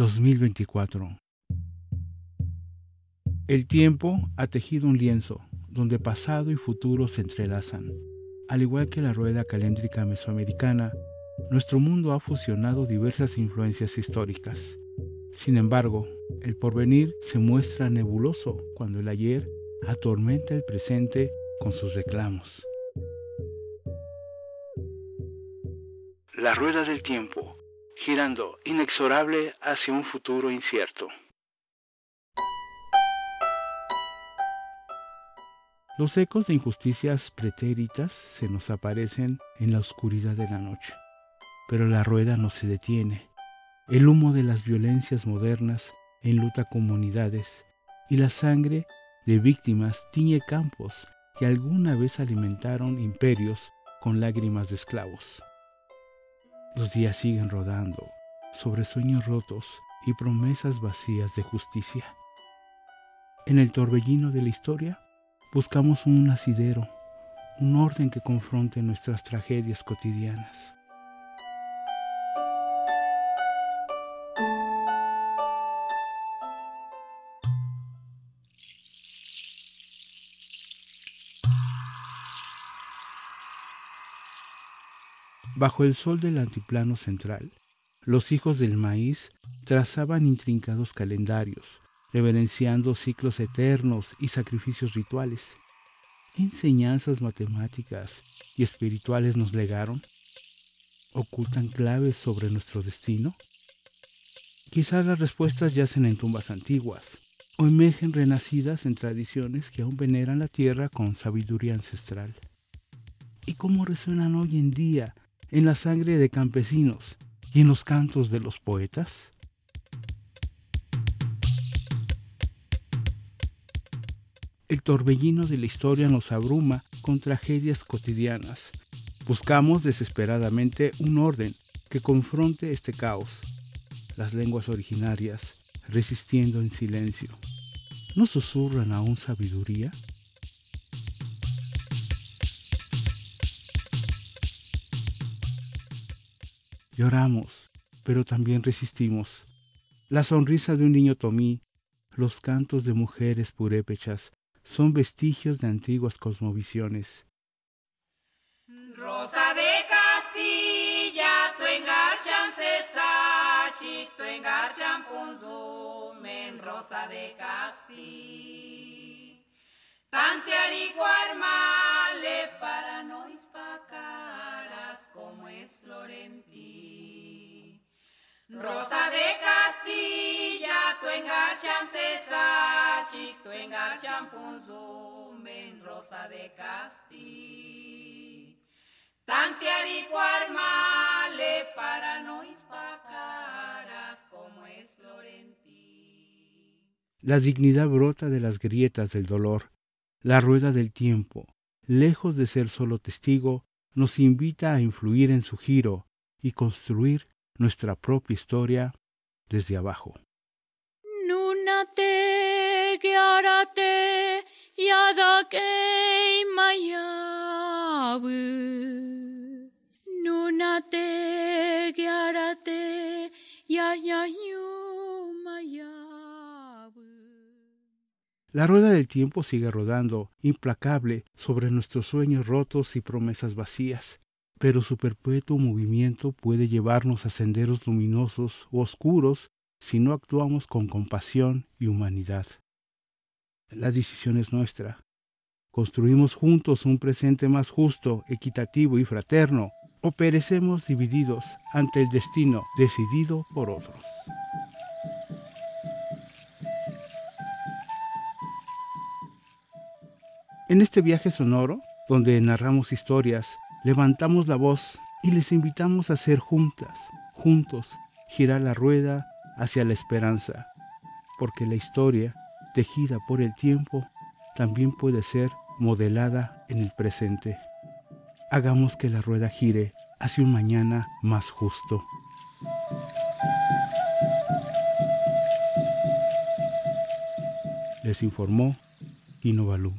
2024. El tiempo ha tejido un lienzo donde pasado y futuro se entrelazan. Al igual que la rueda caléndrica mesoamericana, nuestro mundo ha fusionado diversas influencias históricas. Sin embargo, el porvenir se muestra nebuloso cuando el ayer atormenta el presente con sus reclamos. La rueda del tiempo, girando inexorable hacia un futuro incierto. Los ecos de injusticias pretéritas se nos aparecen en la oscuridad de la noche, pero la rueda no se detiene. El humo de las violencias modernas enluta comunidades y la sangre de víctimas tiñe campos que alguna vez alimentaron imperios con lágrimas de esclavos. Los días siguen rodando sobre sueños rotos y promesas vacías de justicia. En el torbellino de la historia buscamos un asidero, un orden que confronte nuestras tragedias cotidianas. Bajo el sol del antiplano central, los hijos del maíz trazaban intrincados calendarios, reverenciando ciclos eternos y sacrificios rituales. ¿Qué enseñanzas matemáticas y espirituales nos legaron? ¿Ocultan claves sobre nuestro destino? Quizás las respuestas yacen en tumbas antiguas o emergen renacidas en tradiciones que aún veneran la tierra con sabiduría ancestral. ¿Y cómo resuenan hoy en día en la sangre de campesinos y en los cantos de los poetas? El torbellino de la historia nos abruma con tragedias cotidianas. Buscamos desesperadamente un orden que confronte este caos. Las lenguas originarias, resistiendo en silencio, ¿no susurran aún sabiduría? Lloramos, pero también resistimos. La sonrisa de un niño tomí, los cantos de mujeres purépechas son vestigios de antiguas cosmovisiones. Rosa de Castilla, tu engarchan cesachi, tu engarchan punzumen, Rosa de Castilla. Tante armale para no para como es Florentí. La dignidad brota de las grietas del dolor la rueda del tiempo, lejos de ser solo testigo, nos invita a influir en su giro y construir nuestra propia historia desde abajo. La rueda del tiempo sigue rodando, implacable, sobre nuestros sueños rotos y promesas vacías, pero su perpetuo movimiento puede llevarnos a senderos luminosos o oscuros si no actuamos con compasión y humanidad. La decisión es nuestra. Construimos juntos un presente más justo, equitativo y fraterno, o perecemos divididos ante el destino decidido por otros. En este viaje sonoro, donde narramos historias, levantamos la voz y les invitamos a hacer juntas, juntos, girar la rueda hacia la esperanza, porque la historia, tejida por el tiempo, también puede ser modelada en el presente. Hagamos que la rueda gire hacia un mañana más justo. Les informó Inovalú.